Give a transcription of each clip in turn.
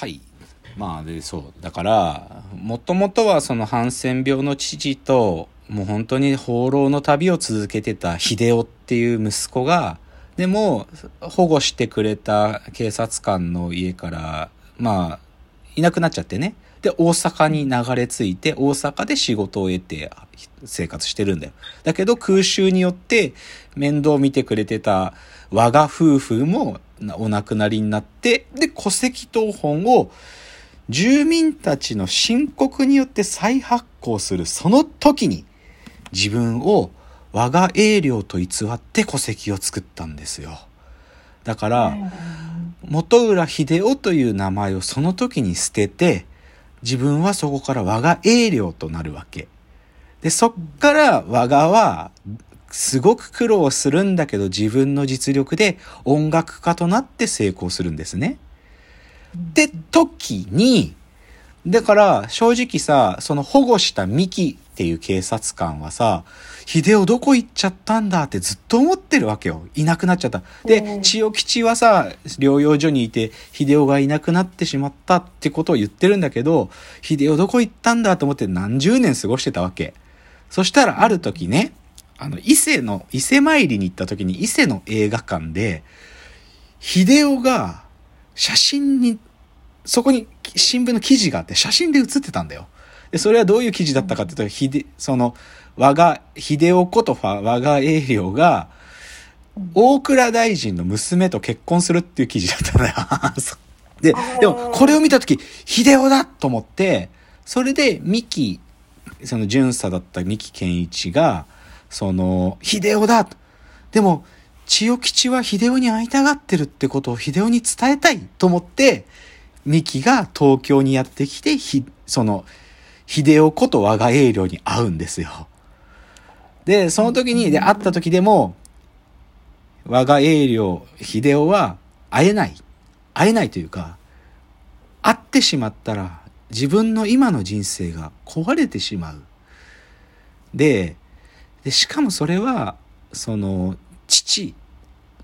はい。まあで、そう。だから、もともとはそのハンセン病の父と、もう本当に放浪の旅を続けてた秀夫っていう息子が、でも、保護してくれた警察官の家から、まあ、いなくなっちゃってね。で、大阪に流れ着いて、大阪で仕事を得て生活してるんだよ。だけど空襲によって面倒見てくれてた我が夫婦もお亡くなりになって、で、戸籍謄本を住民たちの申告によって再発行するその時に自分を我が英領と偽って戸籍を作ったんですよ。だから、元浦秀夫という名前をその時に捨てて、自分はそこから我が英領となるわけ。で、そっから我がは、すごく苦労するんだけど自分の実力で音楽家となって成功するんですね。で、時に、だから正直さ、その保護したミキっていう警察官はさ、秀夫どこ行っちゃったんだってずっと思ってるわけよ。いなくなっちゃった。で、千代吉はさ、療養所にいて、秀夫がいなくなってしまったってことを言ってるんだけど、秀夫どこ行ったんだと思って何十年過ごしてたわけ。そしたらある時ね、あの、伊勢の、伊勢参りに行った時に伊勢の映画館で、秀夫が写真に、そこに新聞の記事があって写真で写ってたんだよ。で、それはどういう記事だったかっていうと、ひで、その、我が、秀夫ことファ、我が英領が、大蔵大臣の娘と結婚するっていう記事だったんだよ。で、でも、これを見たとき、秀夫だと思って、それで、三木、その巡査だった三木健一が、その、秀夫だでも、千代吉は秀夫に会いたがってるってことを秀夫に伝えたいと思って、三木が東京にやってきて、ひ、その、秀夫こと我が英領に会うんですよ。で、その時に、で、会った時でも、我が英領、秀夫は会えない。会えないというか、会ってしまったら自分の今の人生が壊れてしまう。で、でしかもそれは、その、父、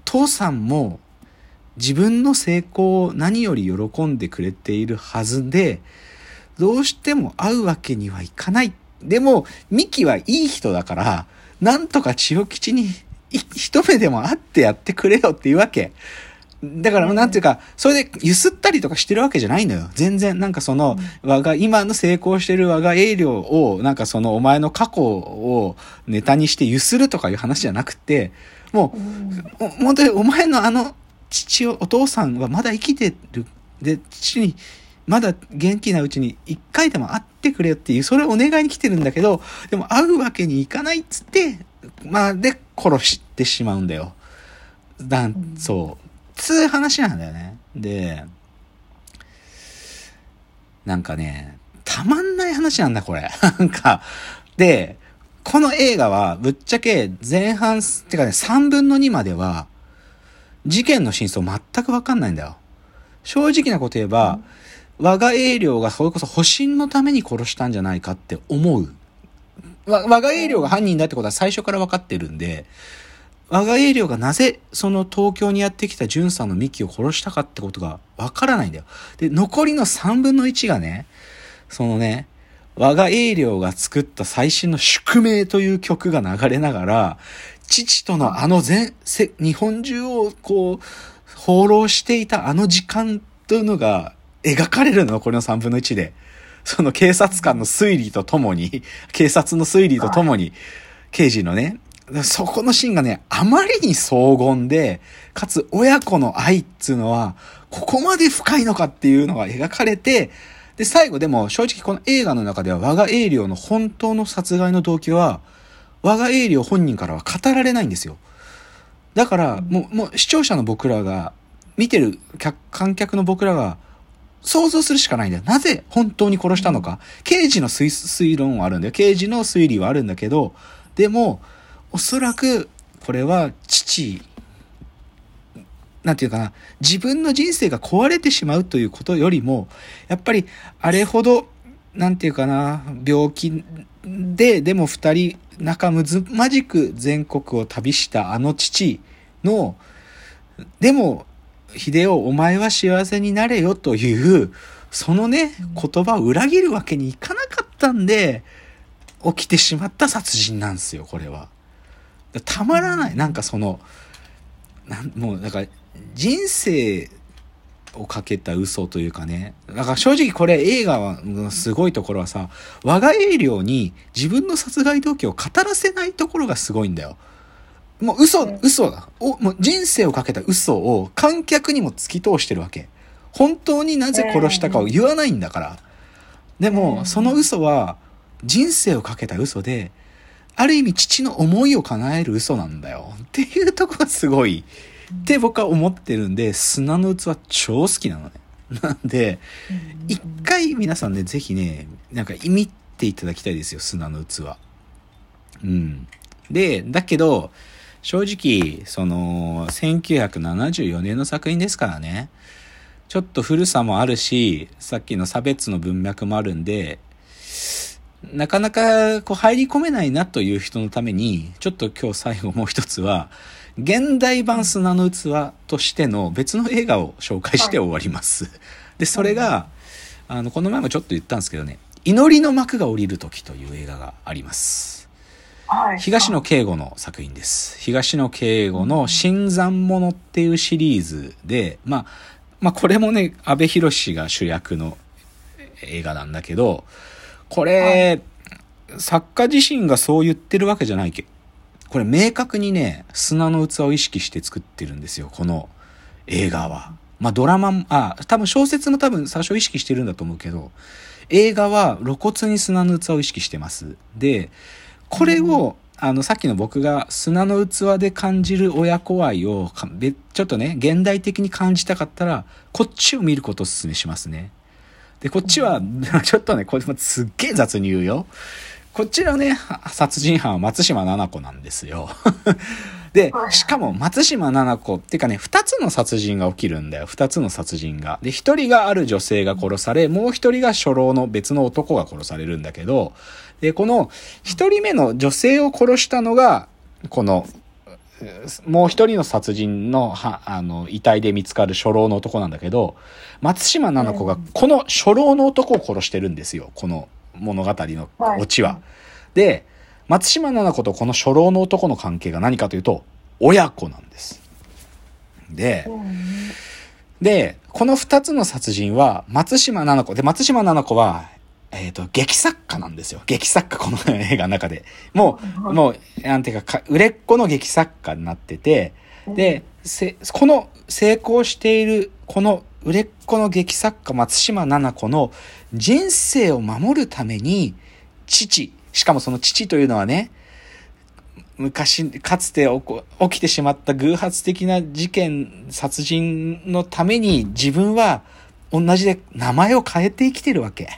父さんも自分の成功を何より喜んでくれているはずで、どうしても会うわけにはいかない。でも、ミキはいい人だから、なんとか千代吉に一目でも会ってやってくれよっていうわけ。だから、なんていうか、それで揺すったりとかしてるわけじゃないのよ。全然、なんかその、我が、今の成功してる我が営領を、なんかその、お前の過去をネタにして揺するとかいう話じゃなくて、もう、お本当にお前のあの、父を、お父さんはまだ生きてる。で、父に、まだ元気なうちに一回でも会ってくれっていう、それをお願いに来てるんだけど、でも会うわけにいかないっつって、まあ、で、殺してしまうんだよ。だん、そう。つう話なんだよね。で、なんかね、たまんない話なんだ、これ。なんか、で、この映画は、ぶっちゃけ前半、ってかね、3分の2までは、事件の真相全くわかんないんだよ。正直なこと言えば、我が英領がそれこそ保身のために殺したんじゃないかって思う。わ我が英領が犯人だってことは最初から分かってるんで、我が英領がなぜその東京にやってきた巡査のミキを殺したかってことが分からないんだよ。で、残りの3分の1がね、そのね、我が英領が作った最新の宿命という曲が流れながら、父とのあの全、せ日本中をこう、放浪していたあの時間というのが描かれるの、残りの3分の1で。その警察官の推理とともに、警察の推理とともに、刑事のね、そこのシーンがね、あまりに荘厳で、かつ親子の愛っつうのは、ここまで深いのかっていうのが描かれて、で、最後でも正直この映画の中では我が英領の本当の殺害の動機は、我が英領本人からは語られないんですよ。だから、もう、もう視聴者の僕らが、見てる客観客の僕らが、想像するしかないんだよ。なぜ本当に殺したのか。刑事の推推論はあるんだよ。刑事の推理はあるんだけど、でも、おそらく、これは父、なんていうかな、自分の人生が壊れてしまうということよりも、やっぱり、あれほど、なんていうかな、病気で、でも二人、仲睦まじく全国を旅したあの父の、でも、秀夫、お前は幸せになれよという、そのね、言葉を裏切るわけにいかなかったんで、起きてしまった殺人なんですよ、これは。たまらない。なんかその、なんもう、だから、人生をかけた嘘というかね。だから正直これ映画のすごいところはさ、我が英領に自分の殺害動機を語らせないところがすごいんだよ。もう嘘、嘘だ。お、もう人生をかけた嘘を観客にも突き通してるわけ。本当になぜ殺したかを言わないんだから。でも、その嘘は人生をかけた嘘で、ある意味父の思いを叶える嘘なんだよ。っていうとこがすごい。って僕は思ってるんで、砂の器超好きなのね。なんで、一回皆さんね、ぜひね、なんか見ていただきたいですよ、砂の器。うん。で、だけど、正直、その、1974年の作品ですからね、ちょっと古さもあるし、さっきの差別の文脈もあるんで、なかなかこう入り込めないなという人のために、ちょっと今日最後もう一つは、現代版砂の器としての別の映画を紹介して終わります。はい、で、それが、あの、この前もちょっと言ったんですけどね、祈りの幕が降りる時という映画があります。東野圭吾の作品です。東野圭吾の新参者っていうシリーズで、まあ、まあこれもね、阿部寛が主役の映画なんだけど、これ、作家自身がそう言ってるわけじゃないけど、これ明確にね、砂の器を意識して作ってるんですよ、この映画は。まあドラマも、あ、多分小説も多分最初意識してるんだと思うけど、映画は露骨に砂の器を意識してます。で、これを、あの、さっきの僕が砂の器で感じる親子愛を、ちょっとね、現代的に感じたかったら、こっちを見ることをお勧めしますね。で、こっちは、ちょっとね、これもすっげえ雑に言うよ。こっちのね、殺人犯は松島奈々子なんですよ。で、しかも松島奈々子っていうかね、二つの殺人が起きるんだよ。二つの殺人が。で、一人がある女性が殺され、もう一人が初老の別の男が殺されるんだけど、で、この一人目の女性を殺したのが、この、もう一人の殺人の、は、あの、遺体で見つかる初老の男なんだけど、松島奈々子がこの初老の男を殺してるんですよ。この物語のオチは。で、松島奈々子とこの初老の男の関係が何かというと、親子なんです。で、で、この二つの殺人は、松島奈々子。で、松島奈々子は、えっ、ー、と、劇作家なんですよ。劇作家、この映画の中で。もう、もう、なんていうか、売れっ子の劇作家になってて、で、せ、この成功している、この売れっ子の劇作家松島奈々子の人生を守るために、父、しかもその父というのはね、昔、かつて起きてしまった偶発的な事件、殺人のために自分は同じで名前を変えて生きてるわけ。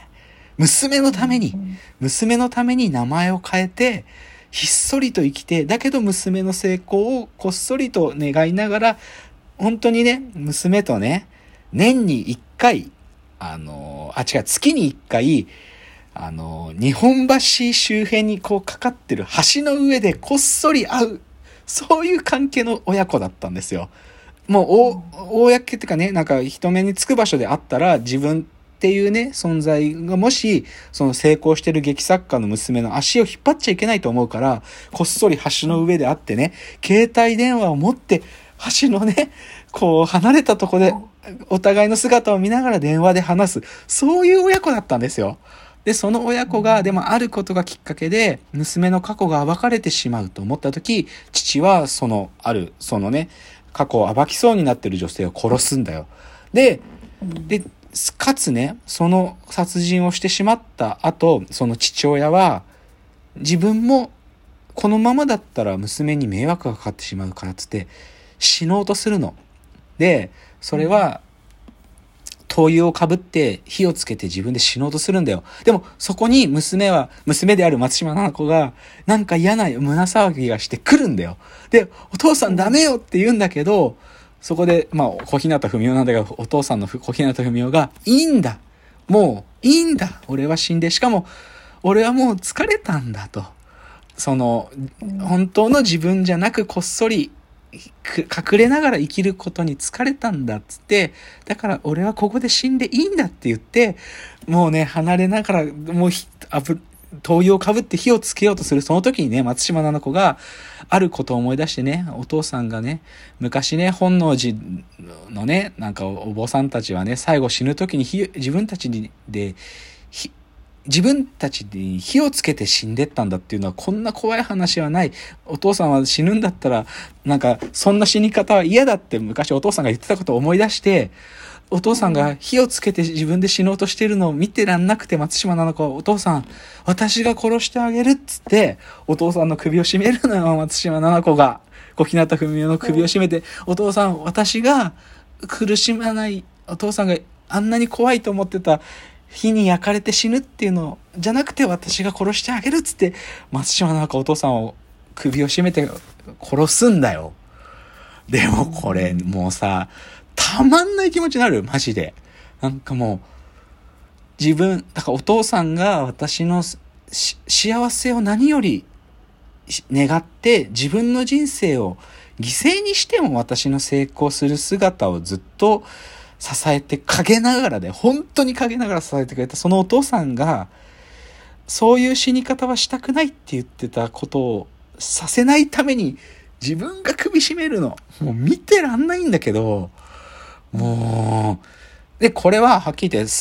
娘のために、娘のために名前を変えて、ひっそりと生きて、だけど娘の成功をこっそりと願いながら、本当にね、娘とね、年に一回、あの、あ、違う、月に一回、あの、日本橋周辺にこうかかってる橋の上でこっそり会う、そういう関係の親子だったんですよ。もう、お、公っていうかね、なんか人目につく場所であったら自分っていうね、存在がもし、その成功してる劇作家の娘の足を引っ張っちゃいけないと思うから、こっそり橋の上で会ってね、携帯電話を持って、橋のね、こう離れたとこでお互いの姿を見ながら電話で話す。そういう親子だったんですよ。で、その親子が、でもあることがきっかけで、娘の過去が暴かれてしまうと思った時、父はその、ある、そのね、過去を暴きそうになってる女性を殺すんだよ。で、で、かつね、その殺人をしてしまった後、その父親は、自分もこのままだったら娘に迷惑がかかってしまうからつって死のうとするの。で、それは、灯油をかぶって火をつけて自分で死のうとするんだよ。でも、そこに娘は、娘である松島奈々子が、なんか嫌な胸騒ぎがして来るんだよ。で、お父さんダメよって言うんだけど、そこで、まあ、小日向文雄なんだけど、お父さんの小日向文雄が、いいんだもう、いいんだ俺は死んで、しかも、俺はもう疲れたんだと。その、本当の自分じゃなく、こっそり、隠れながら生きることに疲れたんだっつって、だから俺はここで死んでいいんだって言って、もうね、離れながら、もうあぶ、灯油をかぶって火をつけようとするその時にね、松島菜々子があることを思い出してね、お父さんがね、昔ね、本能寺のね、なんかお坊さんたちはね、最後死ぬ時に火、自分たちで、自分たちに火をつけて死んでったんだっていうのはこんな怖い話はない。お父さんは死ぬんだったら、なんかそんな死に方は嫌だって昔お父さんが言ってたことを思い出して、お父さんが火をつけて自分で死のうとしてるのを見てらんなくて松島菜々子はお父さん、私が殺してあげるっつって、お父さんの首を絞めるのよ、松島菜々子が。小日向文世の首を絞めて、お父さん、私が苦しまない、お父さんがあんなに怖いと思ってた火に焼かれて死ぬっていうのじゃなくて私が殺してあげるっつって、松島菜々子お父さんを首を絞めて殺すんだよ。でもこれもうさ、たまんない気持ちになるマジで。なんかもう、自分、だからお父さんが私の幸せを何より願って自分の人生を犠牲にしても私の成功する姿をずっと支えて陰ながらで、本当に陰ながら支えてくれたそのお父さんが、そういう死に方はしたくないって言ってたことをさせないために自分が首絞めるの。もう見てらんないんだけど、もう、で、これははっきり言って、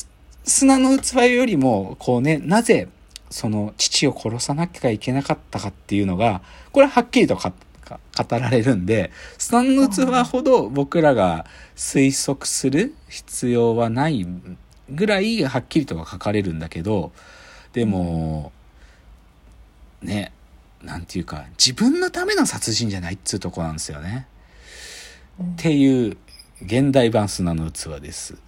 砂の器よりも、こうね、なぜ、その父を殺さなきゃいけなかったかっていうのが、これはっきりと語られるんで、砂の器ほど僕らが推測する必要はないぐらいはっきりとは書かれるんだけど、でも、ね、なんていうか、自分のための殺人じゃないっつうとこなんですよね。っていう現代版砂の器です。